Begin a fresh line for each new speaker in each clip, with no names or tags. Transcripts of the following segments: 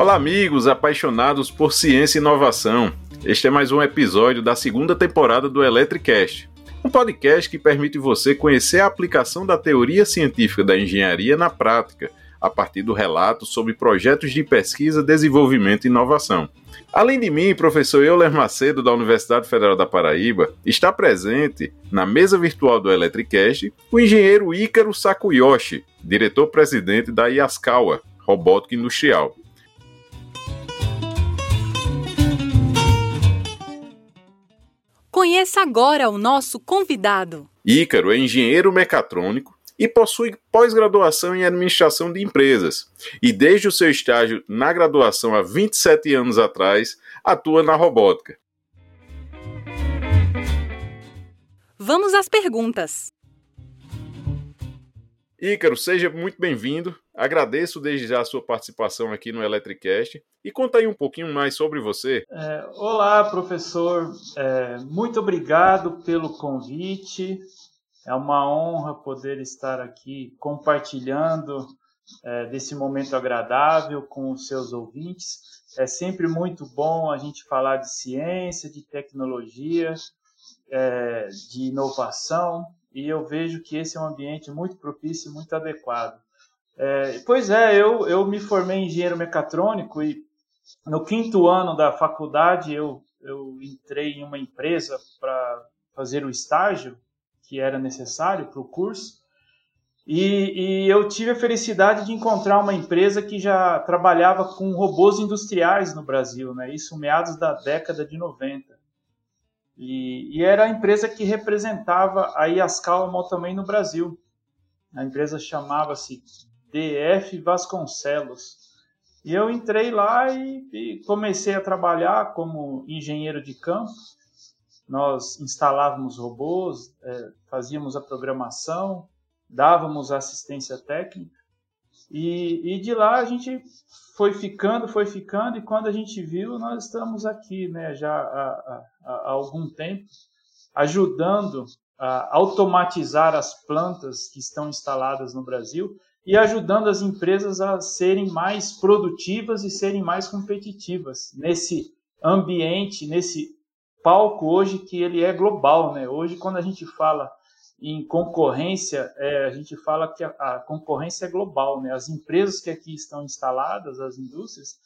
Olá, amigos apaixonados por ciência e inovação. Este é mais um episódio da segunda temporada do Electricast, um podcast que permite você conhecer a aplicação da teoria científica da engenharia na prática, a partir do relato sobre projetos de pesquisa, desenvolvimento e inovação. Além de mim, professor Euler Macedo, da Universidade Federal da Paraíba, está presente na mesa virtual do Electricast o engenheiro Ícaro Sakuyoshi, diretor-presidente da Yaskawa, Robótica Industrial.
Conheça agora o nosso convidado.
Ícaro é engenheiro mecatrônico e possui pós-graduação em administração de empresas. E desde o seu estágio na graduação há 27 anos atrás, atua na robótica.
Vamos às perguntas.
Ícaro, seja muito bem-vindo. Agradeço desde já a sua participação aqui no Electricast e conta aí um pouquinho mais sobre você.
É, olá, professor. É, muito obrigado pelo convite. É uma honra poder estar aqui compartilhando é, desse momento agradável com os seus ouvintes. É sempre muito bom a gente falar de ciência, de tecnologia, é, de inovação e eu vejo que esse é um ambiente muito propício e muito adequado. É, pois é, eu, eu me formei em engenheiro mecatrônico e no quinto ano da faculdade eu, eu entrei em uma empresa para fazer o estágio que era necessário para o curso. E, e, eu tive a felicidade de encontrar uma empresa que já trabalhava com robôs industriais no Brasil, né? isso meados da década de 90. E, e era a empresa que representava a Iascal também no Brasil. A empresa chamava-se DF Vasconcelos. E eu entrei lá e, e, comecei a trabalhar como engenheiro de campo. Nós instalávamos robôs, é, fazíamos a programação, dávamos assistência técnica. E, e de lá a gente foi ficando, foi ficando, e quando a gente viu, nós estamos aqui, né, já há, há, há algum tempo, ajudando a automatizar as plantas que estão instaladas no Brasil e ajudando as empresas a serem mais produtivas e serem mais competitivas nesse ambiente, nesse palco hoje que ele é global, né? Hoje, quando a gente fala em concorrência, é, a gente fala que a, a, concorrência é global, né? As empresas que aqui estão instaladas, as indústrias,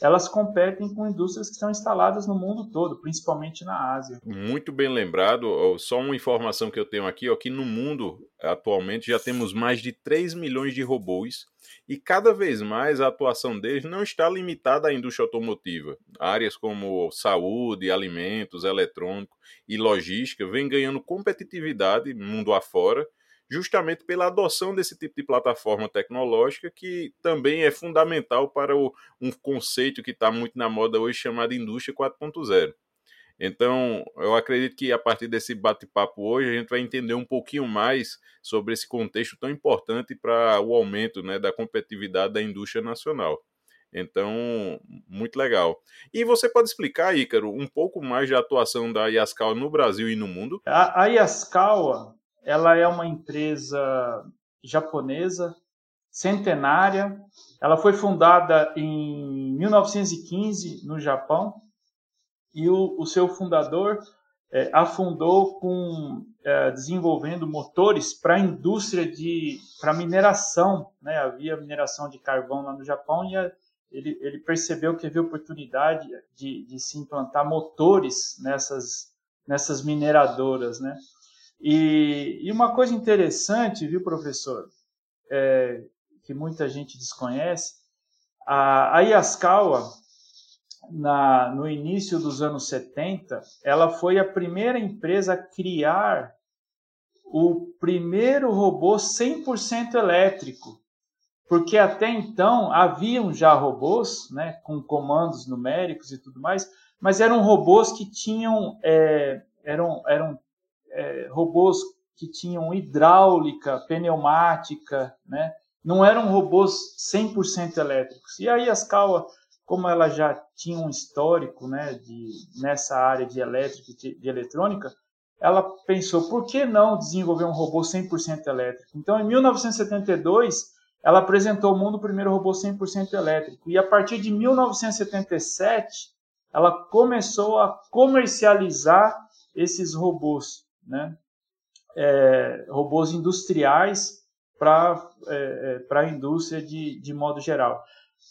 elas competem com indústrias que estão instaladas no mundo todo, principalmente na Ásia.
Muito bem lembrado. Só uma informação que eu tenho aqui, ó, que no mundo atualmente já temos mais de 3 milhões de robôs e cada vez mais a atuação deles não está limitada à indústria automotiva. Áreas como saúde, alimentos, eletrônico e logística vêm ganhando competitividade mundo afora, justamente pela adoção desse tipo de plataforma tecnológica que também é fundamental para o, um conceito que está muito na moda hoje chamado Indústria 4.0. Então, eu acredito que a partir desse bate-papo hoje a gente vai entender um pouquinho mais sobre esse contexto tão importante para o aumento né, da competitividade da indústria nacional. Então, muito legal. E você pode explicar, Ícaro, um pouco mais da atuação da Yaskawa no Brasil e no mundo?
A, a ela é uma empresa japonesa, centenária. Ela foi fundada em 1915 no Japão e o, o seu fundador é, afundou com é, desenvolvendo motores para a indústria de para mineração, né? Havia mineração de carvão lá no Japão e a, ele, ele, percebeu que havia oportunidade de, de, se implantar motores nessas nessas mineradoras, né? E, e uma coisa interessante, viu, professor, é, que muita gente desconhece, a, a Yaskawa na, no início dos anos 70, ela foi a primeira empresa a criar o primeiro robô 100% elétrico, porque até então haviam já robôs, né, com comandos numéricos e tudo mais, mas eram robôs que tinham é, eram, eram é, robôs que tinham hidráulica, pneumática, né, não eram robôs 100% elétricos. E aí as Kawa como ela já tinha um histórico né, de, nessa área de elétrica e de, de eletrônica, ela pensou, por que não desenvolver um robô 100% elétrico? Então, em 1972, ela apresentou ao mundo o primeiro robô 100% elétrico. E a partir de 1977, ela começou a comercializar esses robôs, né? É, robôs industriais para é, é a indústria de, de modo geral.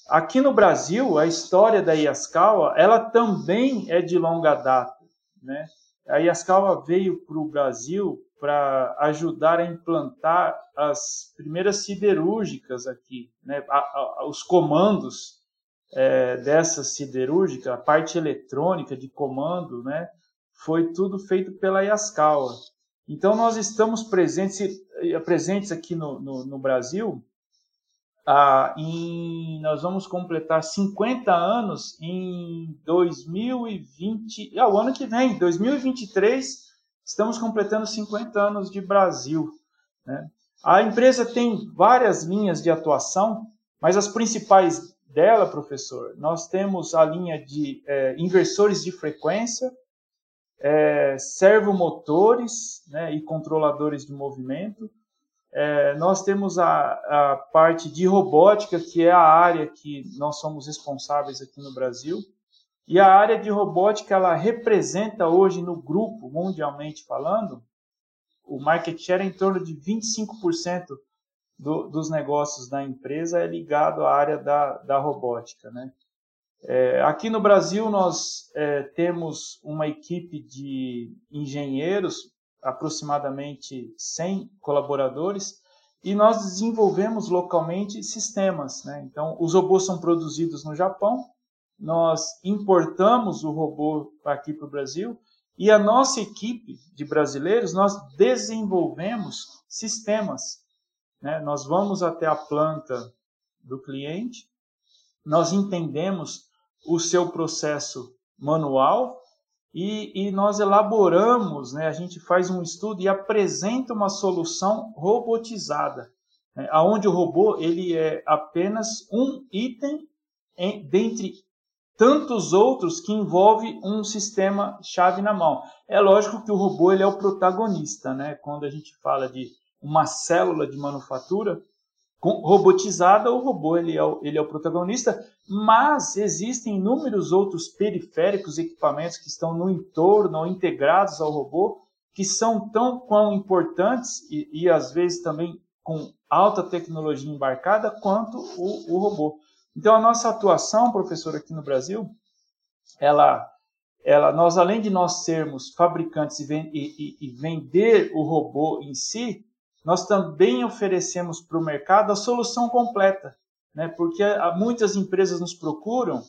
Aqui no Brasil, a história da Yaskawa, ela também é de longa data. Né? A Yaskawa veio para o Brasil para ajudar a implantar as primeiras siderúrgicas aqui, né? A, a, os comandos é, dessa siderúrgica, a parte eletrônica de comando, né? Foi tudo feito pela Yaskawa. Então, nós estamos presentes, presentes aqui no, no, no Brasil ah, em, nós vamos completar 50 anos em 2020, ah, o ano que vem, 2023, estamos completando 50 anos de Brasil. Né? A empresa tem várias linhas de atuação, mas as principais dela, professor, nós temos a linha de é, inversores de frequência, é, servomotores né, e controladores de movimento, é, nós temos a, a parte de robótica, que é a área que nós somos responsáveis aqui no Brasil. E a área de robótica, ela representa hoje no grupo, mundialmente falando, o market share é em torno de 25% do, dos negócios da empresa é ligado à área da, da robótica. Né? É, aqui no Brasil, nós é, temos uma equipe de engenheiros aproximadamente 100 colaboradores e nós desenvolvemos localmente sistemas. Né? Então, os robôs são produzidos no Japão, nós importamos o robô aqui para o Brasil e a nossa equipe de brasileiros, nós desenvolvemos sistemas. Né? Nós vamos até a planta do cliente, nós entendemos o seu processo manual e, e, nós elaboramos, né, a gente faz um estudo e apresenta uma solução robotizada, né, onde o robô ele é apenas um item em, dentre tantos outros que envolve um sistema chave na mão. É lógico que o robô ele é o protagonista, né? Quando a gente fala de uma célula de manufatura, robotizada, o robô ele é o, ele é o protagonista, mas existem inúmeros outros periféricos, equipamentos que estão no entorno ou integrados ao robô, que são tão quão importantes e, e às vezes também com alta tecnologia embarcada quanto o, o robô. Então a nossa atuação, professor, aqui no Brasil, ela, ela, nós além de nós sermos fabricantes e, e, e vender o robô em si, nós também oferecemos para o mercado a solução completa, né? porque muitas empresas nos procuram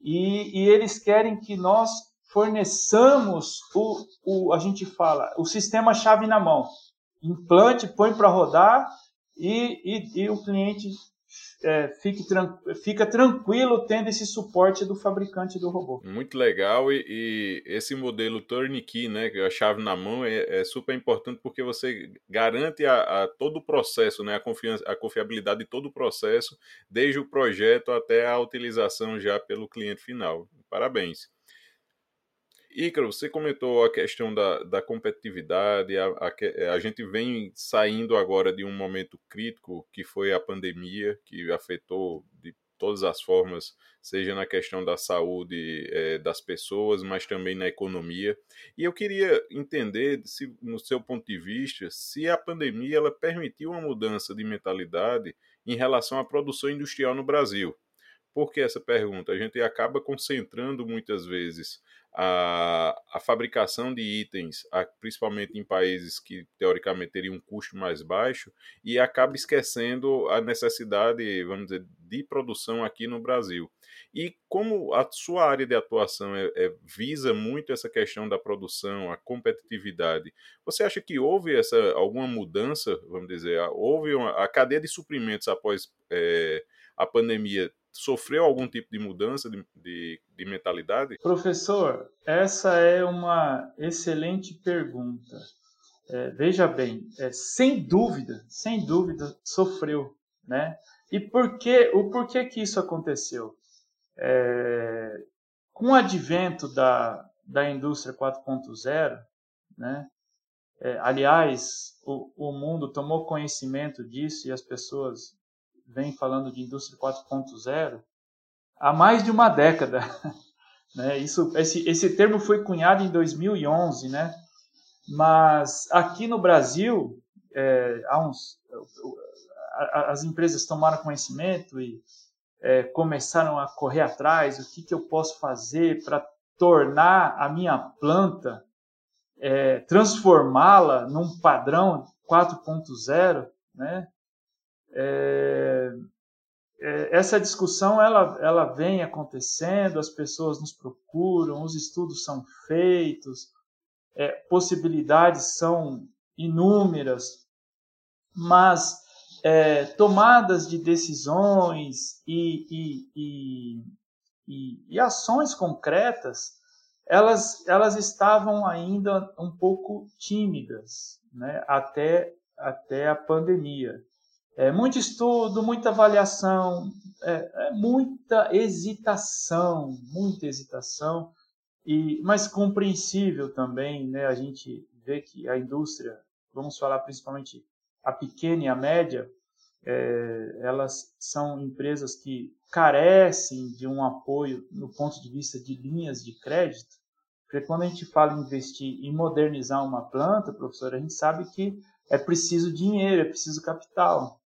e, e eles querem que nós forneçamos o, o, a gente fala, o sistema chave na mão. Implante, põe para rodar e, e, e, o cliente é, fique tran fica tranquilo tendo esse suporte do fabricante do robô.
Muito legal e, e esse modelo turnkey, né, que é a chave na mão, é, é super importante porque você garante a, a, todo o processo, né, a, confiança, a confiabilidade de todo o processo, desde o projeto até a utilização já pelo cliente final. Parabéns. Ícaro, você comentou a questão da, da competitividade, a, a, a, gente vem saindo agora de um momento crítico que foi a pandemia, que afetou de todas as formas, seja na questão da saúde é, das pessoas, mas também na economia. E eu queria entender, se, no seu ponto de vista, se a pandemia ela permitiu uma mudança de mentalidade em relação à produção industrial no Brasil. Por que essa pergunta? A gente acaba concentrando muitas vezes a, a fabricação de itens, a, principalmente em países que teoricamente teriam um custo mais baixo, e acaba esquecendo a necessidade, vamos dizer, de produção aqui no Brasil. E como a sua área de atuação é, é, visa muito essa questão da produção, a competitividade, você acha que houve essa alguma mudança, vamos dizer, houve uma, a cadeia de suprimentos após é, a pandemia sofreu algum tipo de mudança de, de, de, mentalidade?
Professor, essa é uma excelente pergunta. É, veja bem, é, sem dúvida, sem dúvida, sofreu, né? E por que, o porquê que isso aconteceu? É, com o advento da, da indústria 4.0, né? É, aliás, o, o mundo tomou conhecimento disso e as pessoas vem falando de indústria 4.0 há mais de uma década. Né? Isso, esse, esse termo foi cunhado em 2011, né? mas aqui no Brasil, é, há uns, as empresas tomaram conhecimento e é, começaram a correr atrás, o que, que eu posso fazer para tornar a minha planta, é, transformá-la num padrão 4.0, né? É, essa discussão ela, ela vem acontecendo, as pessoas nos procuram, os estudos são feitos, é, possibilidades são inúmeras, mas é, tomadas de decisões e, e, e, e, e ações concretas, elas, elas estavam ainda um pouco tímidas né, até, até a pandemia. É, muito estudo, muita avaliação, é, é, muita hesitação, muita hesitação, e, mas compreensível também, né? A gente vê que a indústria, vamos falar principalmente a pequena e a média, é, elas são empresas que carecem de um apoio no ponto de vista de linhas de crédito, porque quando a gente fala em investir em modernizar uma planta, professor, a gente sabe que é preciso dinheiro, é preciso capital.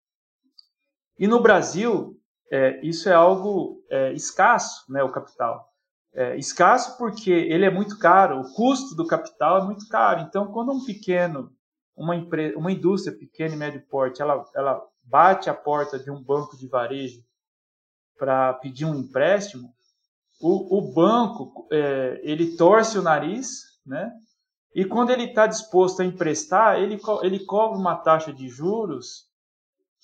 E no Brasil, é, isso é algo é, escasso, né, o capital. É, escasso porque ele é muito caro, o custo do capital é muito caro. Então, quando um pequeno, uma, empresa, uma indústria pequena e médio porte, ela, ela bate a porta de um banco de varejo para pedir um empréstimo, o, o banco é, ele torce o nariz, né? E quando ele está disposto a emprestar, ele, ele cobra uma taxa de juros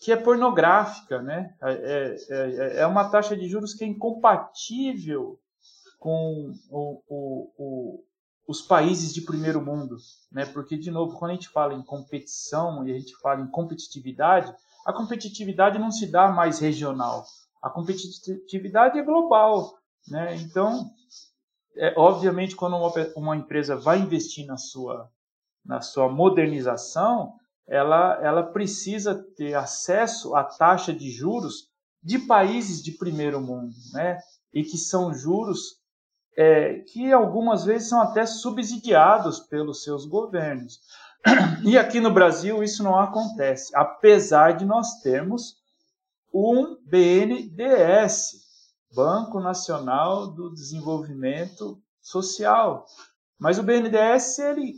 que é pornográfica, né? É, é, é, é uma taxa de juros que é incompatível com o, o, o, os países de primeiro mundo, né? Porque de novo, quando a gente fala em competição e a gente fala em competitividade, a competitividade não se dá mais regional, a competitividade é global, né? Então, é, obviamente, quando uma, uma empresa vai investir na sua na sua modernização, ela, ela precisa ter acesso à taxa de juros de países de primeiro mundo, né? E que são juros é, que algumas vezes são até subsidiados pelos seus governos. E aqui no Brasil isso não acontece, apesar de nós termos um BNDES, Banco Nacional do Desenvolvimento Social. Mas o BNDES ele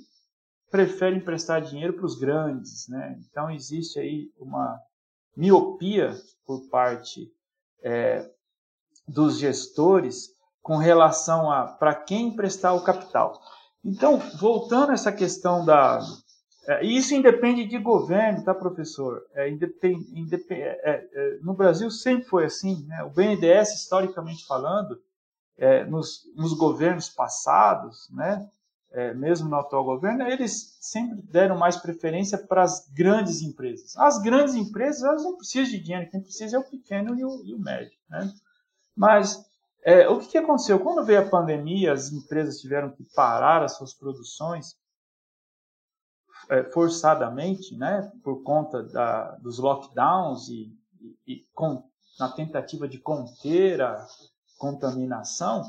prefere emprestar dinheiro para os grandes, né? Então existe aí uma miopia por parte é, dos gestores com relação a para quem emprestar o capital. Então, voltando a essa questão da. É, isso independe de governo, tá, professor? É, independ, independ, é, é, é, no Brasil sempre foi assim. Né? O BNDES, historicamente falando, é, nos, nos governos passados, né? É, mesmo no atual governo, eles sempre deram mais preferência para as grandes empresas. As grandes empresas elas não precisam de dinheiro, quem precisa é o pequeno e o, e o médio. Né? Mas é, o que, que, aconteceu? Quando veio a pandemia, as empresas tiveram que parar as suas produções é, forçadamente, né, por conta da, dos lockdowns e, e, e com, na tentativa de conter a contaminação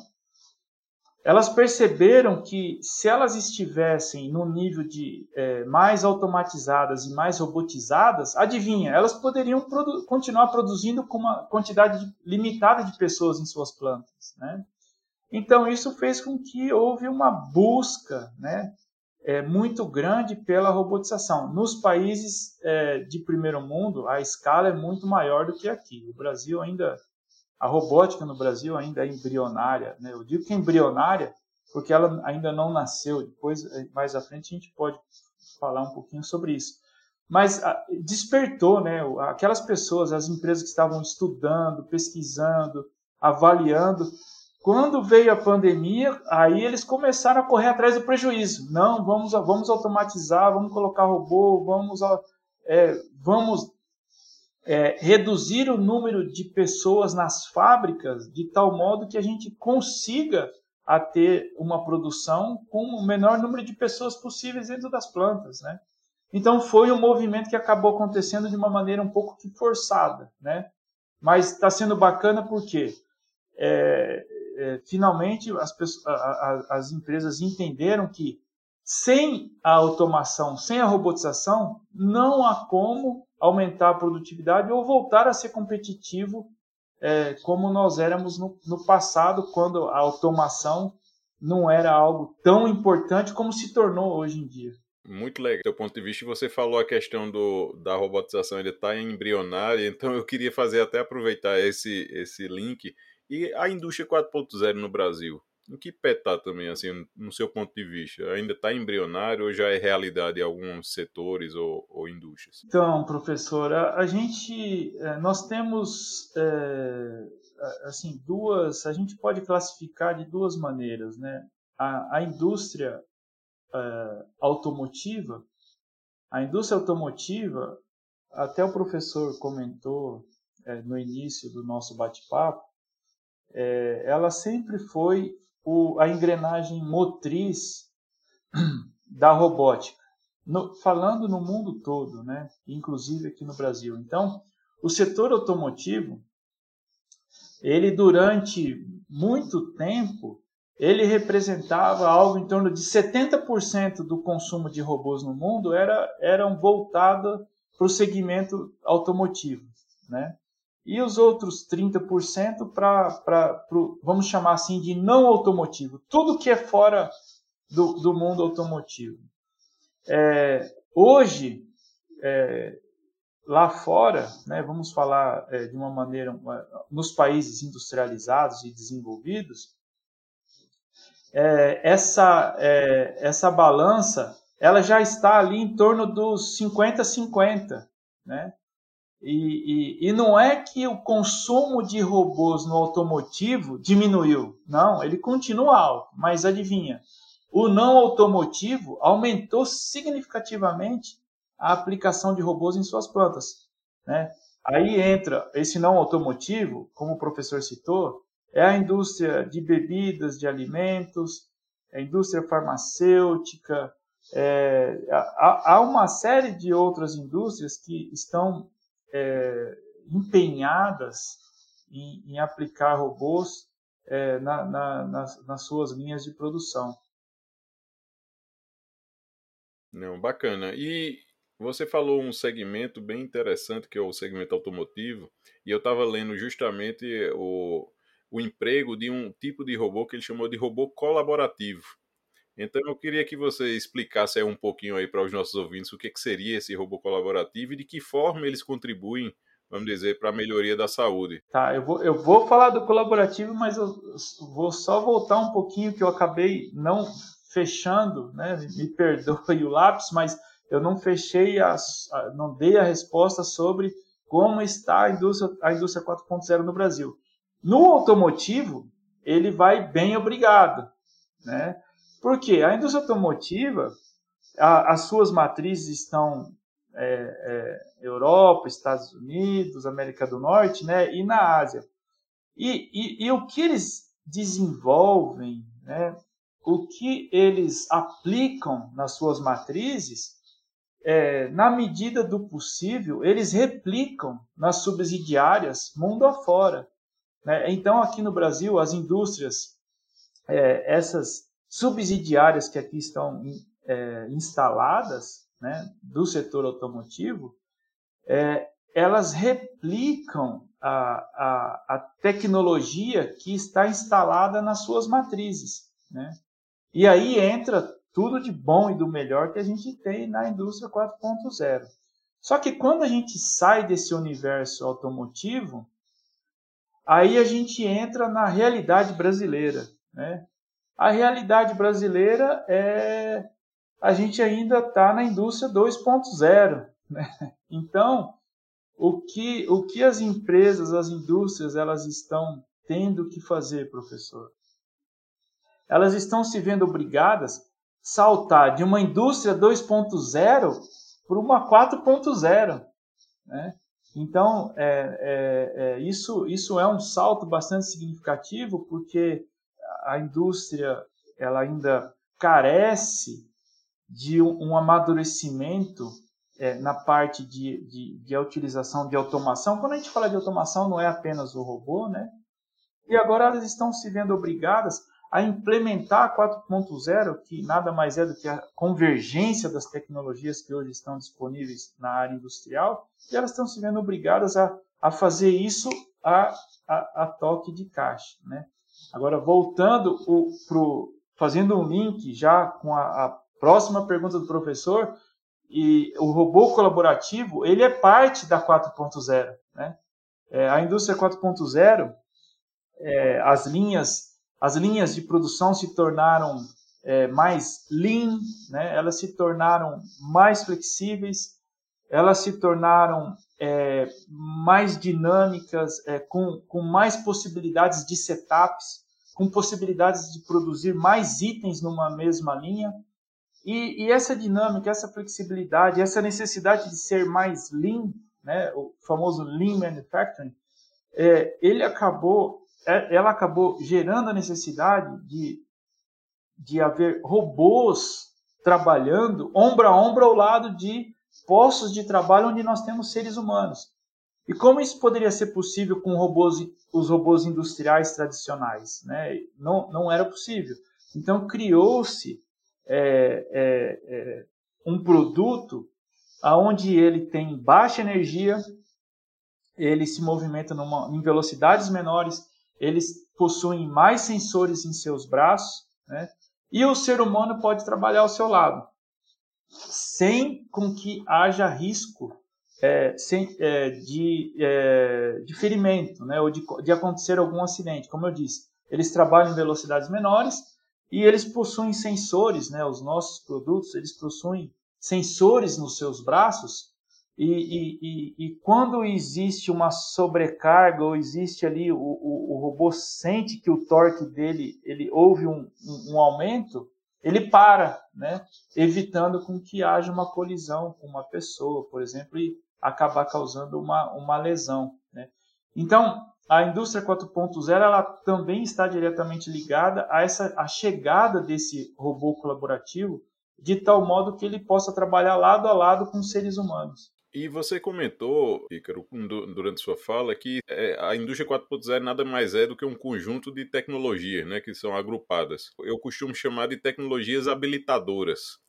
elas perceberam que se elas estivessem no nível de é, mais automatizadas e mais robotizadas, adivinha, elas poderiam produ continuar produzindo com uma quantidade de, limitada de pessoas em suas plantas, né? Então isso fez com que houve uma busca, né, é, muito grande pela robotização. Nos países é, de primeiro mundo, a escala é muito maior do que aqui. O Brasil ainda a robótica no Brasil ainda é embrionária. Né? Eu digo que é embrionária porque ela ainda não nasceu. Depois, eh, mais à frente, a gente pode falar um pouquinho sobre isso. Mas ah, despertou, né? Aquelas pessoas, as empresas que estavam estudando, pesquisando, avaliando. Quando veio a pandemia, aí eles começaram a correr atrás do prejuízo. Não, vamos, vamos automatizar, vamos colocar robô, vamos, é, vamos é, reduzir o número de pessoas nas fábricas de tal modo que a gente consiga a ter uma produção com o menor número de pessoas possíveis dentro das plantas, né? Então foi um movimento que acabou acontecendo de uma maneira um pouco que forçada, né? Mas está sendo bacana porque é, é, finalmente as, pessoas, a, a, as empresas entenderam que sem a automação, sem a robotização, não há como aumentar a produtividade ou voltar a ser competitivo é, como nós éramos no, no, passado, quando a automação não era algo tão importante como se tornou hoje em dia.
Muito legal. Do ponto de vista, você falou a questão do, da robotização ainda está embrionária, então eu queria fazer até aproveitar esse, esse link. E a indústria 4.0 no Brasil, em que pé está também, assim, no seu ponto de vista? Ainda está embrionário ou já é realidade em alguns setores ou, ou indústrias?
Então, professora, a gente, é, nós temos, é, assim, duas, a gente pode classificar de duas maneiras, né? A, a indústria é, automotiva, a indústria automotiva, até o professor comentou é, no início do nosso bate-papo, é, ela sempre foi o, a engrenagem motriz da robótica, no, falando no mundo todo, né? inclusive aqui no Brasil. Então, o setor automotivo, ele durante muito tempo, ele representava algo em torno de 70% do consumo de robôs no mundo era, eram voltados para o segmento automotivo. Né? E os outros 30% para, vamos chamar assim, de não automotivo. Tudo que é fora do, do mundo automotivo. É, hoje, é, lá fora, né, vamos falar é, de uma maneira, nos países industrializados e desenvolvidos, é, essa, é, essa balança ela já está ali em torno dos 50-50. Né? E, e, e, não é que o consumo de robôs no automotivo diminuiu. Não, ele continua alto. Mas adivinha, o não automotivo aumentou significativamente a aplicação de robôs em suas plantas. Né? Aí entra esse não automotivo, como o professor citou, é a indústria de bebidas, de alimentos, é a indústria farmacêutica, é, há, há uma série de outras indústrias que estão é, empenhadas em, em, aplicar robôs é, na, na, nas, nas suas linhas de produção.
Não, bacana. E você falou um segmento bem interessante, que é o segmento automotivo, e eu estava lendo justamente o, o emprego de um tipo de robô que ele chamou de robô colaborativo. Então eu queria que você explicasse um pouquinho aí para os nossos ouvintes o que, que seria esse robô colaborativo e de que forma eles contribuem, vamos dizer, para a melhoria da saúde.
Tá, eu vou, eu vou falar do colaborativo, mas eu vou só voltar um pouquinho que eu acabei não fechando, né? Me perdoe o lápis, mas eu não fechei, a, não dei a resposta sobre como está a indústria, a indústria 4.0 no Brasil. No automotivo, ele vai bem obrigado, né? Porque a indústria automotiva, a, as suas matrizes estão é, é, Europa, Estados Unidos, América do Norte, né, e na Ásia. E, e, e o que eles desenvolvem, né, o que eles aplicam nas suas matrizes, é, na medida do possível, eles replicam nas subsidiárias mundo afora. Né? Então, aqui no Brasil, as indústrias, é, essas subsidiárias que aqui estão é, instaladas né, do setor automotivo, é, elas replicam a, a, a, tecnologia que está instalada nas suas matrizes. Né? E aí entra tudo de bom e do melhor que a gente tem na indústria 4.0. Só que quando a gente sai desse universo automotivo, aí a gente entra na realidade brasileira. Né? A realidade brasileira é a gente ainda está na indústria 2.0. Né? Então, o que, o que as empresas, as indústrias, elas estão tendo que fazer, professor? Elas estão se vendo obrigadas a saltar de uma indústria 2.0 para uma 4.0. Né? Então, é, é, é, isso, isso é um salto bastante significativo, porque a indústria ela ainda carece de um, amadurecimento é, na parte de, de, de utilização de automação. Quando a gente fala de automação, não é apenas o robô, né? E agora elas estão se vendo obrigadas a implementar a 4.0, que nada mais é do que a convergência das tecnologias que hoje estão disponíveis na área industrial, e elas estão se vendo obrigadas a, a fazer isso a, a, a toque de caixa. Né? Agora, voltando pro, fazendo um link já com a, a próxima pergunta do professor, e o robô colaborativo, ele é parte da 4.0. Né? É, a indústria 4.0, é, as linhas as linhas de produção se tornaram é, mais lean, né? elas se tornaram mais flexíveis, elas se tornaram é, mais dinâmicas, é, com, com mais possibilidades de setups, com possibilidades de produzir mais itens numa mesma linha. E, e, essa dinâmica, essa flexibilidade, essa necessidade de ser mais lean, né, o famoso lean manufacturing, é, ele acabou é, ela acabou gerando a necessidade de, de haver robôs trabalhando ombro a ombro ao lado de postos de trabalho onde nós temos seres humanos. E como isso poderia ser possível com robôs, os robôs industriais tradicionais? Né? Não, não era possível. Então criou-se é, é, é, um produto onde ele tem baixa energia, ele se movimenta numa, em velocidades menores, eles possuem mais sensores em seus braços, né? e o ser humano pode trabalhar ao seu lado, sem com que haja risco é, sem, é, de, é, de ferimento, né? ou de, de acontecer algum acidente. Como eu disse, eles trabalham em velocidades menores e eles possuem sensores, né? os nossos produtos, eles possuem sensores nos seus braços e, e, e, e, quando existe uma sobrecarga ou existe ali o, o, o, robô sente que o torque dele ele houve um, um, um, aumento, ele para, né? evitando com que haja uma colisão com uma pessoa, por exemplo, e acabar causando uma, uma lesão. Né? Então, a indústria 4.0 ela também está diretamente ligada a essa a chegada desse robô colaborativo de tal modo que ele possa trabalhar lado a lado com seres humanos.
E você comentou, Ícaro, durante sua fala, que é, a indústria 4.0 nada mais é do que um conjunto de tecnologias né, que são agrupadas. Eu costumo chamar de tecnologias habilitadoras.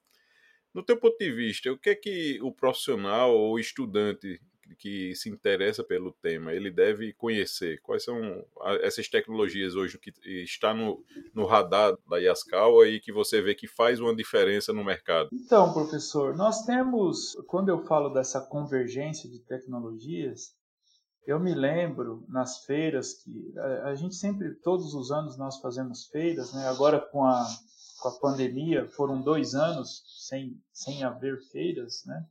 No teu ponto de vista, o que é que o profissional ou estudante que se interessa pelo tema, ele deve conhecer quais são essas tecnologias hoje que está no, no radar da Yaskawa e que você vê que faz uma diferença no mercado?
Então, professor, nós temos, quando eu falo dessa convergência de tecnologias, eu me lembro nas feiras que a, a gente sempre, todos os anos nós fazemos feiras, né? agora com a, com a pandemia foram dois anos sem, sem haver feiras, né?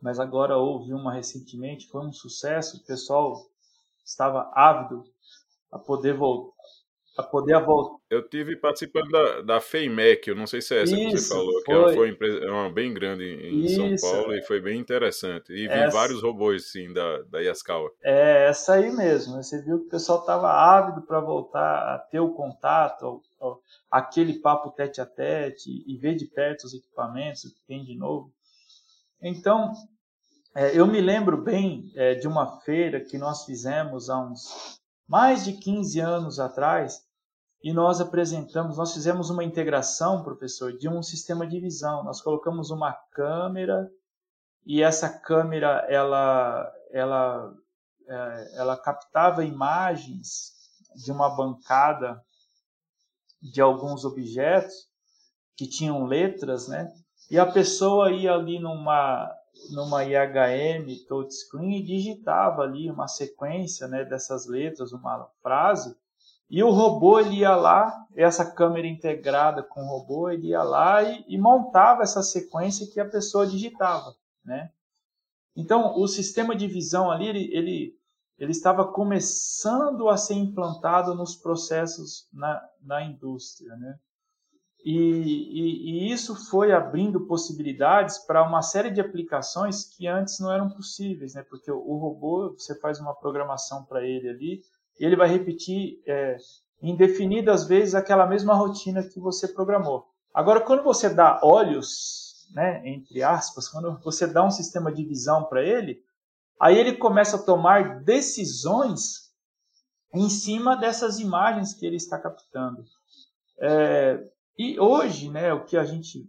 Mas agora houve uma recentemente, foi um sucesso, o pessoal estava ávido a poder voltar. A poder voltar.
Eu tive participando da, da eu não sei se é essa Isso, que você falou, que foi, foi uma empresa é uma bem grande em Isso, São Paulo e foi bem interessante. E vi essa, vários robôs sim da, da Yaskawa.
É, essa aí mesmo. Você viu que o pessoal estava ávido para voltar a ter o contato, aquele papo tete a tete e ver de perto os equipamentos, o que tem de novo. Então, é, eu me lembro bem é, de uma feira que nós fizemos há uns mais de 15 anos atrás e nós apresentamos, nós fizemos uma integração, professor, de um sistema de visão. Nós colocamos uma câmera e essa câmera ela ela é, ela captava imagens de uma bancada de alguns objetos que tinham letras, né? E a pessoa ia ali numa, numa IHM touchscreen e digitava ali uma sequência né, dessas letras, uma frase, e o robô ele ia lá, essa câmera integrada com o robô, ele ia lá e, e montava essa sequência que a pessoa digitava. Né? Então, o sistema de visão ali, ele, ele, ele estava começando a ser implantado nos processos na, na indústria. Né? E, e, e, isso foi abrindo possibilidades para uma série de aplicações que antes não eram possíveis, né? Porque o, robô, você faz uma programação para ele ali, e ele vai repetir é, indefinidas vezes aquela mesma rotina que você programou. Agora, quando você dá olhos né, entre aspas, quando você dá um sistema de visão para ele, aí ele começa a tomar decisões em cima dessas imagens que ele está captando. É, e hoje, né, o que a gente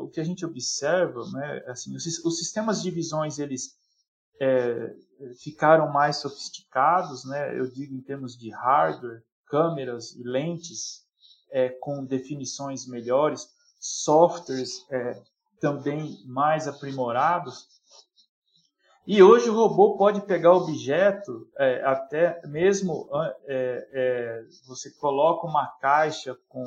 o que a gente observa, né, assim, os, os sistemas de visões eles é, ficaram mais sofisticados, né, eu digo em termos de hardware, câmeras e lentes é, com definições melhores, softwares é, também mais aprimorados. E hoje o robô pode pegar objeto, é, até mesmo é, é, você coloca uma caixa com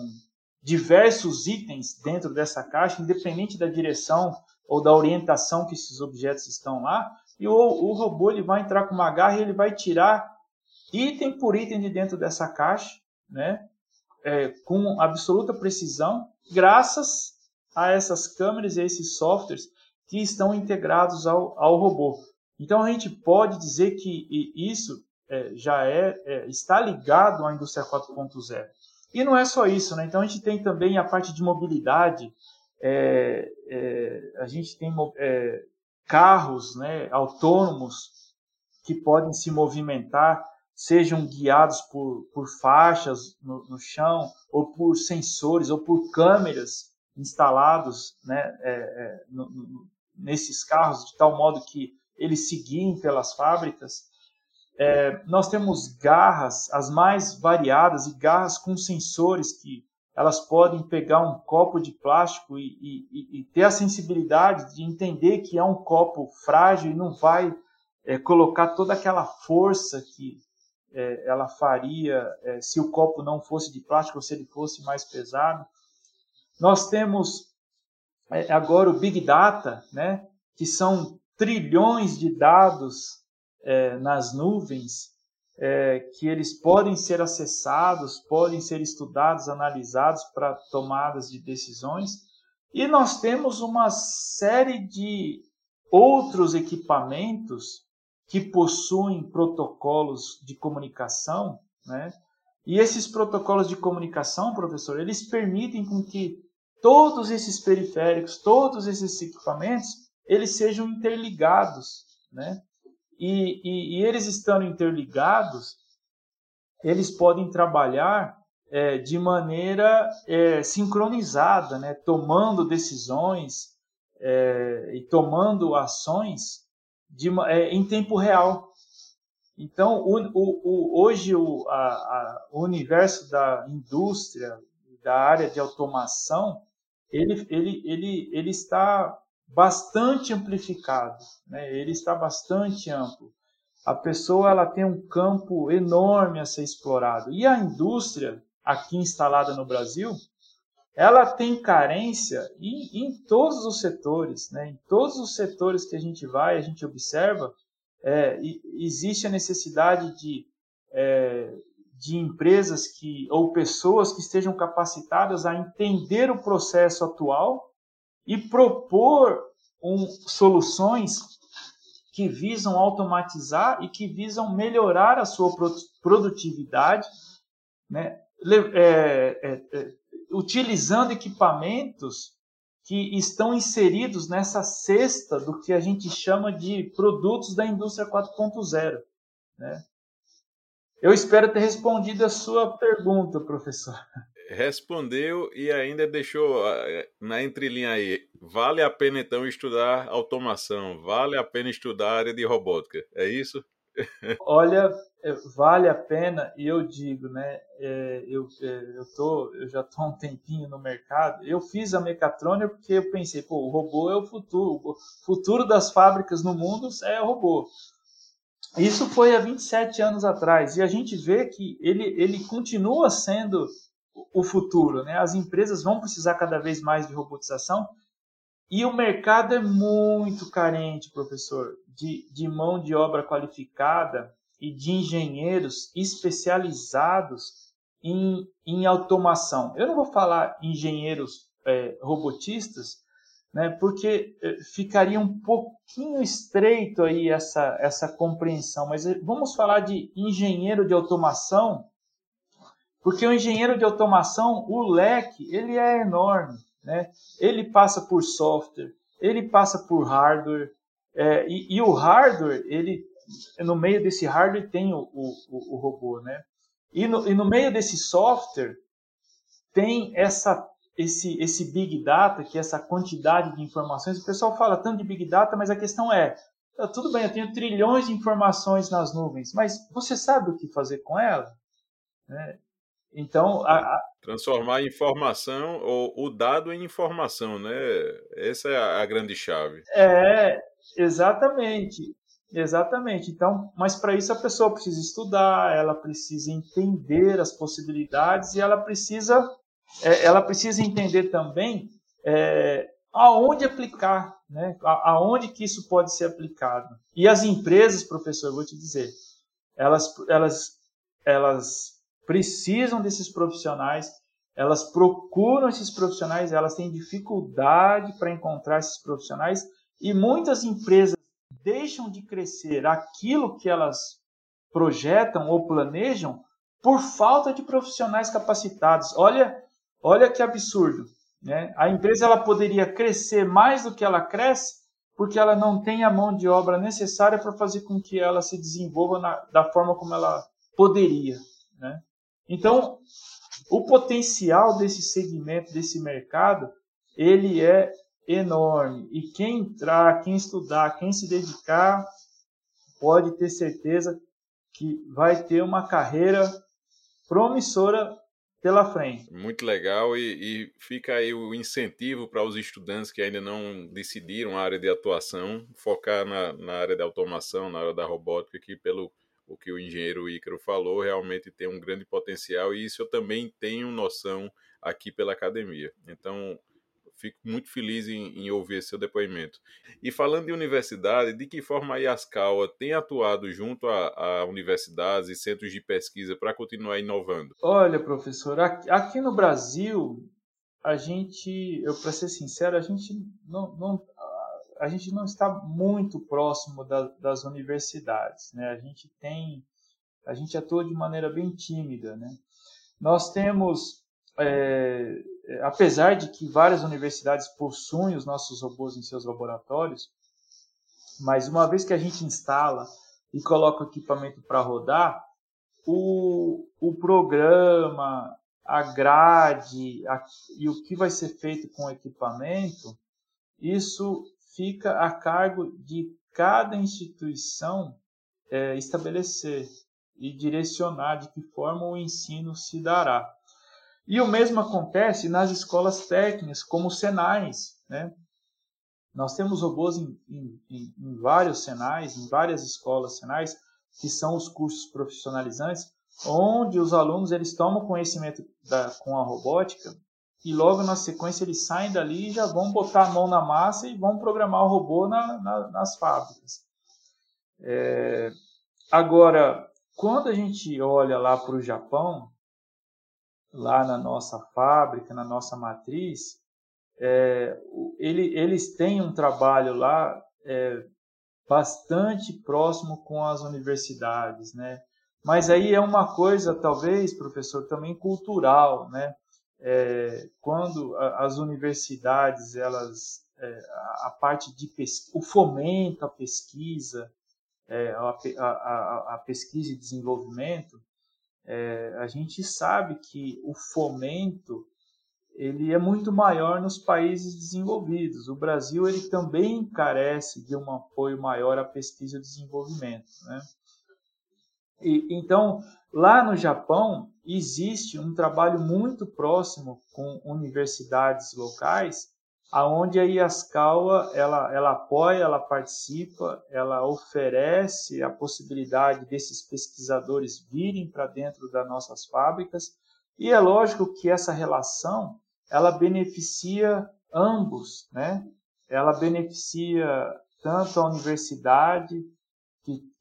diversos itens dentro dessa caixa, independente da direção ou da orientação que esses objetos estão lá, e o, o robô ele vai entrar com uma garra e ele vai tirar item por item de dentro dessa caixa, né, é, com absoluta precisão, graças a essas câmeras e a esses softwares que estão integrados ao, ao robô. Então a gente pode dizer que isso é, já é, é, está ligado à indústria 4.0. E não é só isso, né? Então a gente tem também a parte de mobilidade, é, é, a gente tem é, carros né, autônomos que podem se movimentar, sejam guiados por, por faixas no, no chão, ou por sensores, ou por câmeras instalados né, é, é, no, no, nesses carros, de tal modo que eles seguem pelas fábricas. É, nós temos garras, as mais variadas, e garras com sensores que elas podem pegar um copo de plástico e, e, e ter a sensibilidade de entender que é um copo frágil e não vai é, colocar toda aquela força que é, ela faria é, se o copo não fosse de plástico ou se ele fosse mais pesado. Nós temos é, agora o Big Data, né, que são trilhões de dados é, nas nuvens é, que eles podem ser acessados, podem ser estudados, analisados para tomadas de decisões. E nós temos uma série de outros equipamentos que possuem protocolos de comunicação, né? E esses protocolos de comunicação, professor, eles permitem com que todos esses periféricos, todos esses equipamentos, eles sejam interligados, né? E, e, e eles estando interligados, eles podem trabalhar é, de maneira é, sincronizada, né? tomando decisões é, e tomando ações de, é, em tempo real. Então, o, o, o, hoje o, a, a, o universo da indústria, da área de automação, ele, ele, ele, ele está bastante amplificado, né? ele está bastante amplo. A pessoa ela tem um campo enorme a ser explorado. E a indústria, aqui instalada no Brasil, ela tem carência em, em todos os setores. Né? Em todos os setores que a gente vai, a gente observa, é, existe a necessidade de, é, de empresas que ou pessoas que estejam capacitadas a entender o processo atual e propor um, soluções que visam automatizar e que visam melhorar a sua produtividade, né? É, é, é, utilizando equipamentos que estão inseridos nessa cesta do que a gente chama de produtos da indústria 4.0. Né? Eu espero ter respondido a sua pergunta, professor
respondeu e ainda deixou eh, na entrelinha aí. Vale a pena então estudar automação, vale a pena estudar a área de robótica, é isso?
Olha, é, vale a pena e eu digo, né? É, eu, é, eu, tô, eu já estou um tempinho no mercado. Eu fiz a mecatrônica porque eu pensei, pô, o robô é o futuro. O futuro das fábricas no mundo é o robô. Isso foi há 27 anos atrás e a gente vê que ele, ele continua sendo o futuro. Né? As empresas vão precisar cada vez mais de robotização e o mercado é muito carente, professor, de, de mão de obra qualificada e de engenheiros especializados em, em automação. Eu não vou falar engenheiros é, robotistas, né, porque é, ficaria um pouquinho estreito aí essa, essa compreensão, mas é, vamos falar de engenheiro de automação porque o engenheiro de automação, o leque, ele é enorme. né? Ele passa por software, ele passa por hardware, é, e, e, o hardware, ele no meio desse hardware tem o, o, o robô, né? E no, e no meio desse software tem essa esse, esse Big Data, que é essa quantidade de informações. O pessoal fala tanto de Big Data, mas a questão é: tá, tudo bem, eu tenho trilhões de informações nas nuvens, mas você sabe o que fazer com ela? Né? Então, a, a...
transformar a informação ou o dado em informação, né? Essa é a, a grande chave.
É, exatamente. Exatamente. Então, mas para isso a pessoa precisa estudar, ela precisa entender as possibilidades e ela precisa, é, ela precisa entender também é, aonde aplicar, né? aonde que isso pode ser aplicado. E as empresas, professor, eu vou te dizer, elas, elas, elas precisam desses profissionais, elas procuram esses profissionais, elas têm dificuldade para encontrar esses profissionais e muitas empresas deixam de crescer aquilo que elas projetam ou planejam por falta de profissionais capacitados. Olha, olha que absurdo, né? A empresa ela poderia crescer mais do que ela cresce porque ela não tem a mão de obra necessária para fazer com que ela se desenvolva na, da forma como ela poderia, né? Então, o potencial desse segmento, desse mercado, ele é enorme. E quem entrar, quem estudar, quem se dedicar, pode ter certeza que vai ter uma carreira promissora pela frente.
Muito legal e, e fica aí o incentivo para os estudantes que ainda não decidiram a área de atuação, focar na, na área da automação, na área da robótica, que pelo o que o engenheiro Ícaro falou, realmente tem um grande potencial e isso eu também tenho noção aqui pela academia. Então, fico muito feliz em, em, ouvir seu depoimento. E falando de universidade, de que forma a IASCAUA tem atuado junto a, a universidades e centros de pesquisa para continuar inovando?
Olha, professor, aqui, no Brasil, a gente, eu para ser sincero, a gente não, não, a gente não está muito próximo da, das universidades, né? A gente tem, a gente atua de maneira bem tímida, né? Nós temos é, apesar de que várias universidades possuem os nossos robôs em seus laboratórios, mas uma vez que a gente instala e coloca o equipamento para rodar, o, o programa, a grade a, e o que vai ser feito com o equipamento, isso fica a cargo de cada instituição é, estabelecer e direcionar de que forma o ensino se dará. E o mesmo acontece nas escolas técnicas, como os Senais. Né? Nós temos robôs em, em, em, vários Senais, em várias escolas Senais, que são os cursos profissionalizantes, onde os alunos eles tomam conhecimento da, com a robótica e logo na sequência eles saem dali e já vão botar a mão na massa e vão programar o robô na, na, nas fábricas. É, agora, quando a gente olha lá para o Japão, lá na nossa fábrica, na nossa matriz, é, ele, eles têm um trabalho lá é, bastante próximo com as universidades, né? Mas aí é uma coisa, talvez, professor, também cultural, né? É, quando as universidades, elas, é, a parte de pesquisa, o fomento à pesquisa, é, a, a, a, pesquisa e desenvolvimento, é, a gente sabe que o fomento ele é muito maior nos países desenvolvidos. O Brasil ele também carece de um apoio maior à pesquisa e desenvolvimento. Né? E, então, lá no Japão, existe um trabalho muito próximo com universidades locais aonde a Iascaua ela, ela apoia, ela participa, ela oferece a possibilidade desses pesquisadores virem para dentro das nossas fábricas e é lógico que essa relação ela beneficia ambos, né? Ela beneficia tanto a universidade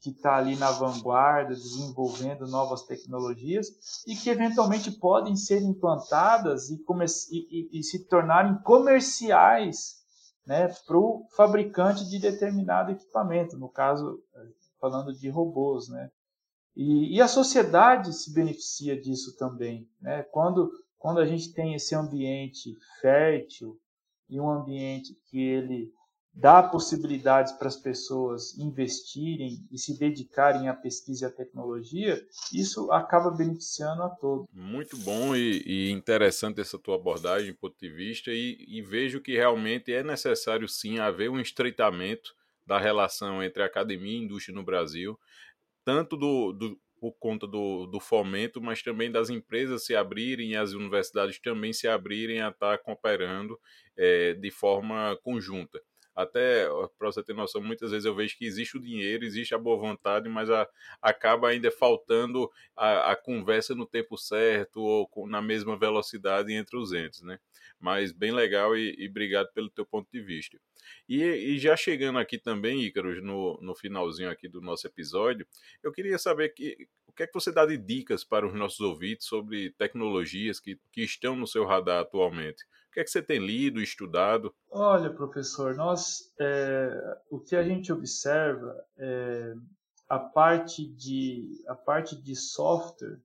que está ali na vanguarda, desenvolvendo novas tecnologias e que eventualmente podem ser implantadas e, e, e, se tornarem comerciais né, para o fabricante de determinado equipamento, no caso, falando de robôs. Né? E, e, a sociedade se beneficia disso também. Né? Quando, quando a gente tem esse ambiente fértil e um ambiente que ele dá possibilidades para as pessoas investirem e se dedicarem à pesquisa e à tecnologia, isso acaba beneficiando a todos.
Muito bom e, e interessante essa tua abordagem, ponto de vista, e, e vejo que realmente é necessário sim haver um estreitamento da relação entre academia e indústria no Brasil, tanto do, do por conta do, do fomento, mas também das empresas se abrirem e as universidades também se abrirem a estar cooperando é, de forma conjunta. Até, para você ter noção, muitas vezes eu vejo que existe o dinheiro, existe a boa vontade, mas a, acaba ainda faltando a, a, conversa no tempo certo ou com, na mesma velocidade entre os entes, né? Mas bem legal e, e obrigado pelo teu ponto de vista. E, e já chegando aqui também, Ícaro, no, no finalzinho aqui do nosso episódio, eu queria saber que, o que é que você dá de dicas para os nossos ouvintes sobre tecnologias que, que estão no seu radar atualmente? O que é que você tem lido, estudado?
Olha, professor, nós é, o que a gente observa é a parte de a parte de software,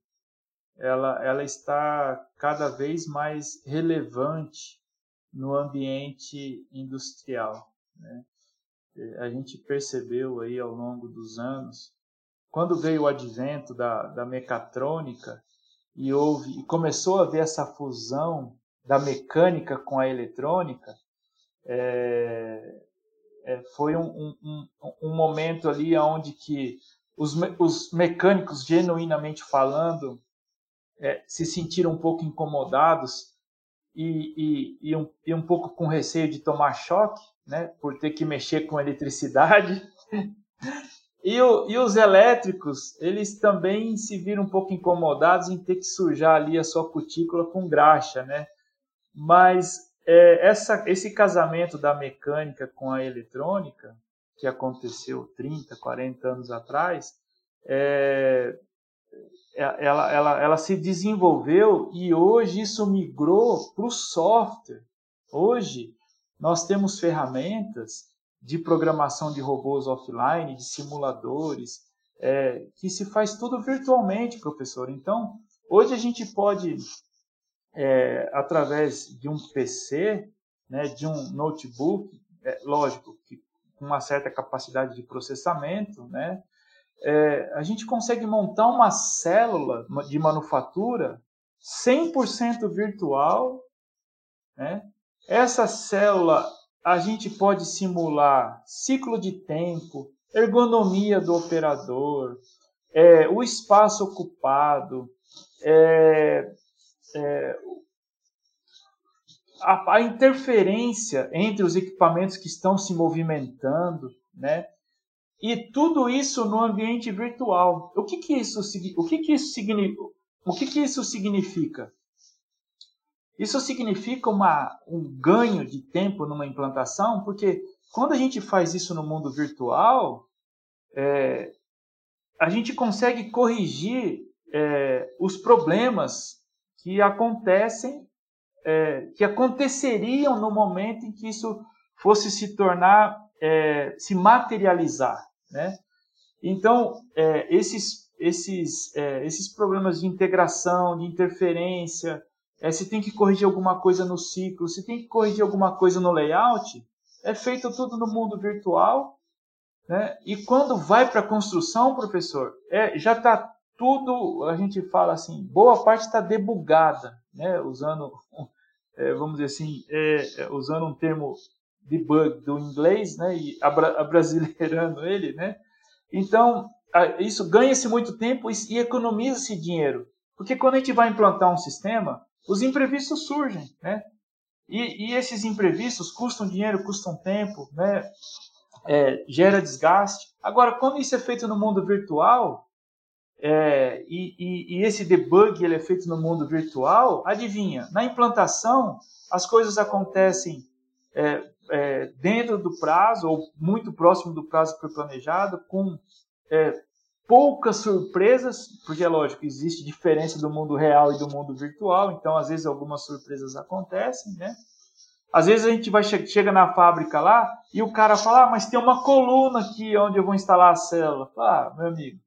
ela ela está cada vez mais relevante no ambiente industrial. Né? É, a gente percebeu aí ao longo dos anos, quando veio o advento da, da mecatrônica e houve e começou a haver essa fusão da mecânica com a eletrônica, é, é, foi um, um, um, momento ali onde que os, os mecânicos, genuinamente falando, é, se sentiram um pouco incomodados e, e, e, um, e um pouco com receio de tomar choque, né, por ter que mexer com eletricidade. E, o, e, os elétricos, eles também se viram um pouco incomodados em ter que sujar ali a sua cutícula com graxa, né? Mas é, essa, esse casamento da mecânica com a eletrônica, que aconteceu 30, 40 anos atrás, é, é, ela, ela, ela se desenvolveu e hoje isso migrou para o software. Hoje nós temos ferramentas de programação de robôs offline, de simuladores, é, que se faz tudo virtualmente, professor. Então, hoje a gente pode é, através de um PC, né, de um notebook, é, lógico, que, com uma certa capacidade de processamento, né, é, a gente consegue montar uma célula de manufatura 100% virtual. Né? Essa célula a gente pode simular ciclo de tempo, ergonomia do operador, é, o espaço ocupado, é, é, a, a, interferência entre os equipamentos que estão se movimentando, né? E tudo isso no ambiente virtual. O que, que isso o que, que isso significa? O que, que isso significa? Isso significa uma, um ganho de tempo numa implantação, porque quando a gente faz isso no mundo virtual, é, a gente consegue corrigir é, os problemas que acontecem, é, que aconteceriam no momento em que isso fosse se tornar, é, se materializar, né? Então, é, esses, esses, é, esses problemas de integração, de interferência, é, se tem que corrigir alguma coisa no ciclo, se tem que corrigir alguma coisa no layout, é feito tudo no mundo virtual, né? E quando vai para a construção, professor, é, já está tudo, a gente fala assim, boa parte está debugada, né? usando, é, vamos dizer assim, é, é, usando um termo debug do inglês, né? e abrasileirando ele, né? Então, isso ganha-se muito tempo e economiza-se dinheiro. Porque quando a gente vai implantar um sistema, os imprevistos surgem, né? E, e esses imprevistos custam dinheiro, custam tempo, né? É, gera desgaste. Agora, quando isso é feito no mundo virtual, é, e, e, e, esse debug ele é feito no mundo virtual, adivinha, na implantação as coisas acontecem é, é, dentro do prazo ou muito próximo do prazo que foi planejado, com é, poucas surpresas, porque é lógico, existe diferença do mundo real e do mundo virtual, então às vezes algumas surpresas acontecem, né? Às vezes a gente vai chega na fábrica lá e o cara fala, ah, mas tem uma coluna aqui onde eu vou instalar a célula. Ah, meu amigo,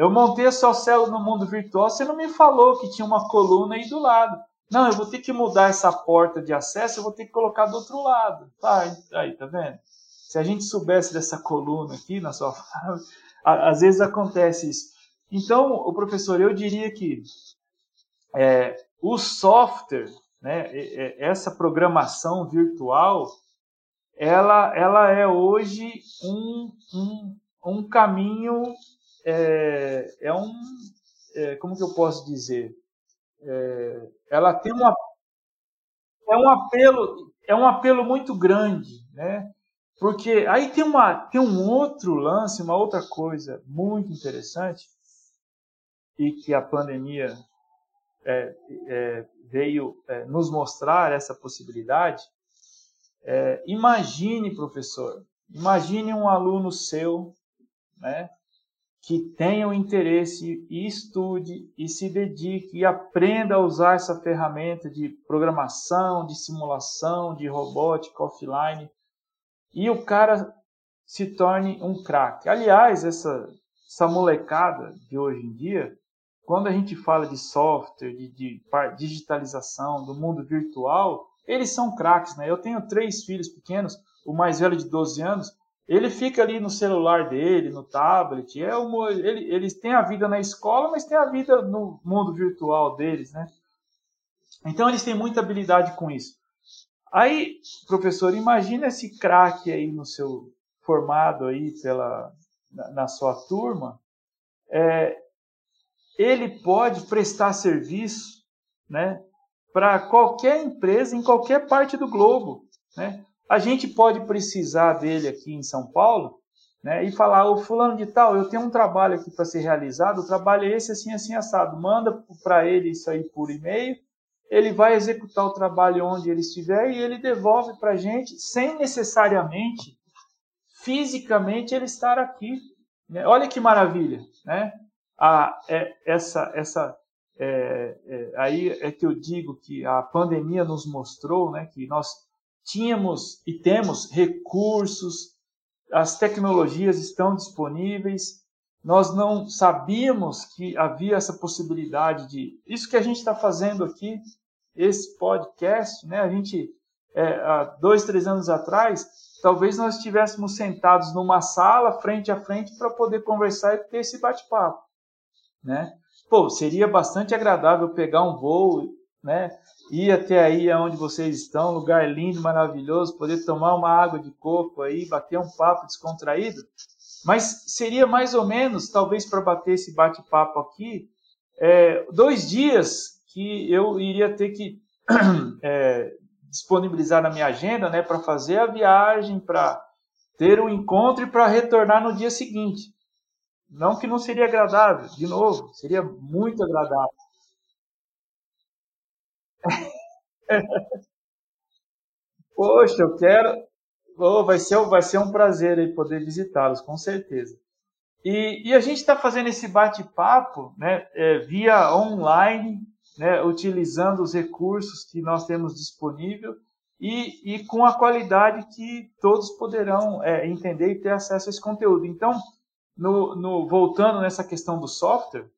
eu montei a sua célula no mundo virtual, você não me falou que tinha uma coluna aí do lado. Não, eu vou ter que mudar essa porta de acesso, eu vou ter que colocar do outro lado. Ah, aí, tá vendo? Se a gente soubesse dessa coluna aqui na sua às vezes acontece isso. Então, o professor, eu diria que é, o software, né, essa programação virtual, ela, ela é hoje um, um, um caminho, é, é um, é, como que eu posso dizer? É, ela tem uma, é um apelo, é um apelo muito grande, né? Porque aí tem, uma, tem um outro lance, uma outra coisa muito interessante, e que a pandemia é, é, veio é, nos mostrar essa possibilidade. É, imagine, professor, imagine um aluno seu, né, que tenha o interesse e estude e se dedique e aprenda a usar essa ferramenta de programação, de simulação, de robótica offline e o cara se torne um craque. Aliás, essa, essa molecada de hoje em dia, quando a gente fala de software, de, de digitalização, do mundo virtual, eles são craques, né? Eu tenho três filhos pequenos, o mais velho de 12 anos, ele fica ali no celular dele, no tablet, é uma, ele, eles têm a vida na escola, mas tem a vida no mundo virtual deles, né? Então eles têm muita habilidade com isso. Aí, professor, imagina esse craque aí no seu formado aí pela na, na sua turma, é, ele pode prestar serviço, né, para qualquer empresa em qualquer parte do globo, né? A gente pode precisar dele aqui em São Paulo, né, e falar, o fulano de tal, eu tenho um trabalho aqui para ser realizado, o trabalho é esse, assim, assim, assado. Manda para ele isso aí por e-mail, ele vai executar o trabalho onde ele estiver e ele devolve para a gente sem necessariamente, fisicamente, ele estar aqui. Né? Olha que maravilha, né? Ah, é, essa, essa, é, é, aí é que eu digo que a pandemia nos mostrou, né, que nós tínhamos e temos recursos, as tecnologias estão disponíveis, nós não sabíamos que havia essa possibilidade de. Isso que a gente está fazendo aqui, esse podcast, né? A gente, é, há dois, três anos atrás, talvez nós estivéssemos sentados numa sala, frente a frente, para poder conversar e ter esse bate-papo, né? Pô, seria bastante agradável pegar um voo, né? Ir até aí aonde vocês estão, lugar lindo, maravilhoso, poder tomar uma água de coco aí, bater um papo descontraído. Mas seria mais ou menos, talvez para bater esse bate-papo aqui, é, dois dias que eu iria ter que é, disponibilizar na minha agenda né, para fazer a viagem, para ter um encontro e para retornar no dia seguinte. Não que não seria agradável, de novo, seria muito agradável. Poxa, eu quero. Oh, vai, ser, vai ser um prazer aí poder visitá-los, com certeza. E, e a gente está fazendo esse bate-papo né, é, via online, né, utilizando os recursos que nós temos disponível e, e com a qualidade que todos poderão é, entender e ter acesso a esse conteúdo. Então, no, no, voltando nessa questão do software,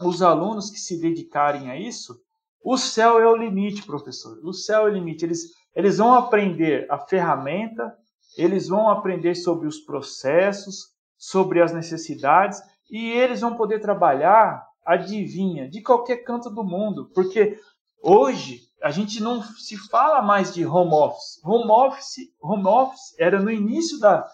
os alunos que se dedicarem a isso, o céu é o limite, professor. O céu é o limite. Eles, eles vão aprender a ferramenta, eles vão aprender sobre os processos, sobre as necessidades, e eles vão poder trabalhar adivinha, de qualquer canto do mundo, porque hoje a gente não se fala mais de home office. Home office, home office era no início da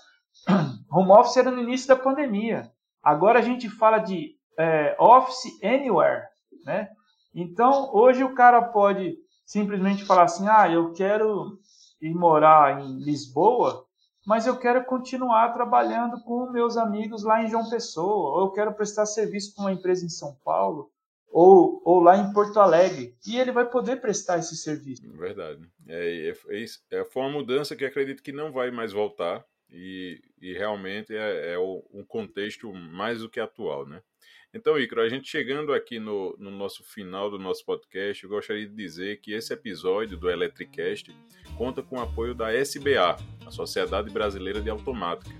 home office era no início da pandemia. Agora a gente fala de é, office anywhere, né? Então hoje o cara pode simplesmente falar assim, ah, eu quero ir morar em Lisboa mas eu quero continuar trabalhando com meus amigos lá em João Pessoa, ou eu quero prestar serviço para uma empresa em São Paulo, ou, ou lá em Porto Alegre. E ele vai poder prestar esse serviço.
Verdade. É, é, é, é foi uma mudança que acredito que não vai mais voltar, e, e realmente é, é um contexto mais do que atual, né? Então, Icaro, a gente chegando aqui no, no, nosso final do nosso podcast, eu gostaria de dizer que esse episódio do Electricast conta com o apoio da SBA, a Sociedade Brasileira de Automática.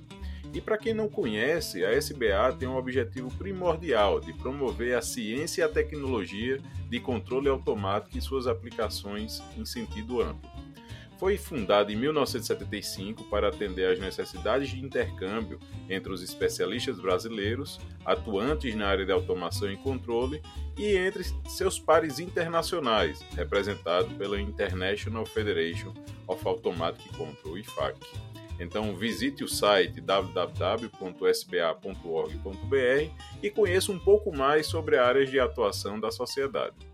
E para quem não conhece, a SBA tem um objetivo primordial de promover a ciência e a tecnologia de controle automático e suas aplicações em sentido amplo. Foi fundada em 1975 para atender às necessidades de intercâmbio entre os especialistas brasileiros, atuantes na área de automação e controle, e entre seus pares internacionais, representado pela International Federation of Automatic Control, IFAC. Então visite o site www.sba.org.br e conheça um pouco mais sobre áreas de atuação da sociedade.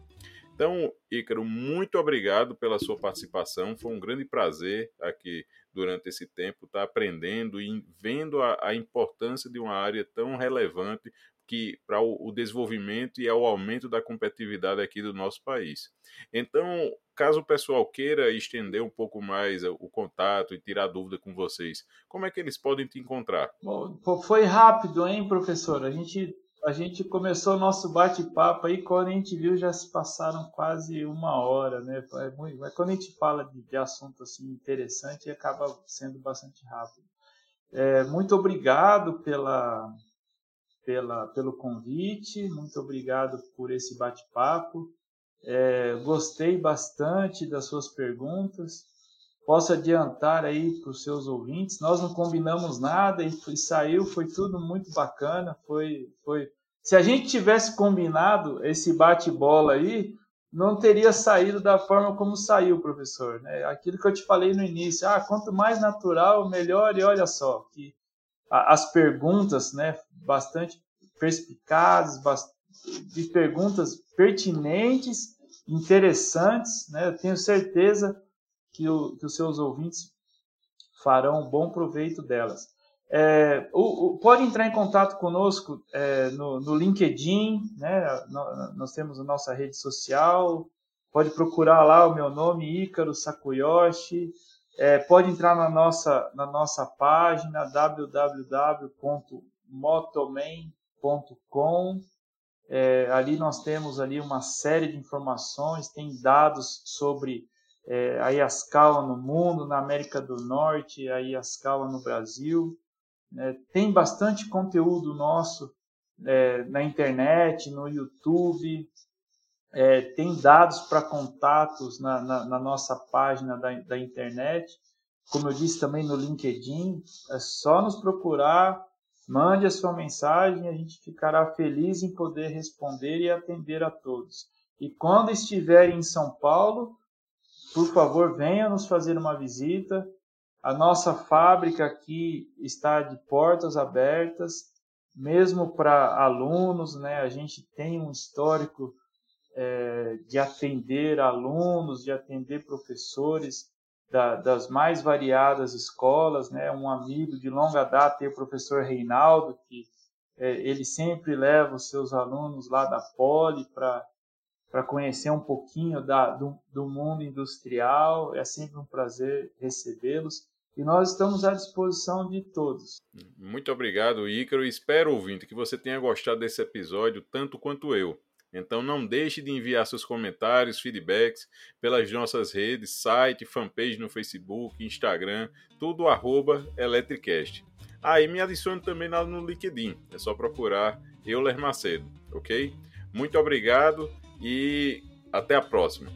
Então, Ícaro, muito obrigado pela sua participação. Foi um grande prazer aqui durante esse tempo estar aprendendo e vendo a, a importância de uma área tão relevante que para o, o desenvolvimento e ao aumento da competitividade aqui do nosso país. Então, caso o pessoal queira estender um pouco mais o contato e tirar dúvida com vocês, como é que eles podem te encontrar?
Bom, foi rápido, hein, professor? A gente a gente começou o nosso bate-papo aí, quando a gente viu já se passaram quase uma hora, né? É muito, mas quando a gente fala de, de assunto assim interessante, acaba sendo bastante rápido. É, muito obrigado pela, pela, pelo convite, muito obrigado por esse bate-papo. É, gostei bastante das suas perguntas. Posso adiantar aí para os seus ouvintes, nós não combinamos nada e foi, saiu, foi tudo muito bacana, foi, foi. Se a gente tivesse combinado esse bate-bola aí, não teria saído da forma como saiu, professor. Né? Aquilo que eu te falei no início, ah, quanto mais natural, melhor. E olha só, que as perguntas, né, bastante perspicazes, de perguntas pertinentes, interessantes, né? Eu tenho certeza que, o, que os seus ouvintes farão bom proveito delas. É, o, o, pode entrar em contato conosco é, no, no, LinkedIn, né? No, nós temos a nossa rede social, pode procurar lá o meu nome, Ícaro Sakuyoshi, é, pode entrar na nossa, na nossa página www.motoman.com, é, ali nós temos ali uma série de informações, tem dados sobre é, a Iascawa no mundo, na América do Norte, a Iascawa no Brasil. É, tem bastante conteúdo nosso é, na internet, no YouTube, é, tem dados para contatos na, na, na, nossa página da, da internet. Como eu disse também no LinkedIn, é só nos procurar, mande a sua mensagem, a gente ficará feliz em poder responder e atender a todos. E quando estiverem em São Paulo, por favor, venha nos fazer uma visita. A nossa fábrica aqui está de portas abertas, mesmo para alunos, né? A gente tem um histórico é, de atender alunos, de atender professores da, das mais variadas escolas, né? Um amigo de longa data é o professor Reinaldo, que é, ele sempre leva os seus alunos lá da Poli para para conhecer um pouquinho da, do, do mundo industrial. É sempre um prazer recebê-los e nós estamos à disposição de todos.
Muito obrigado, Ícaro. Espero, ouvinte, que você tenha gostado desse episódio tanto quanto eu. Então não deixe de enviar seus comentários, feedbacks pelas nossas redes, site, fanpage no Facebook, Instagram, tudo arroba Electricast. Ah, e me adicione também no LinkedIn, é só procurar Euler Macedo, ok? Muito obrigado e até a próxima.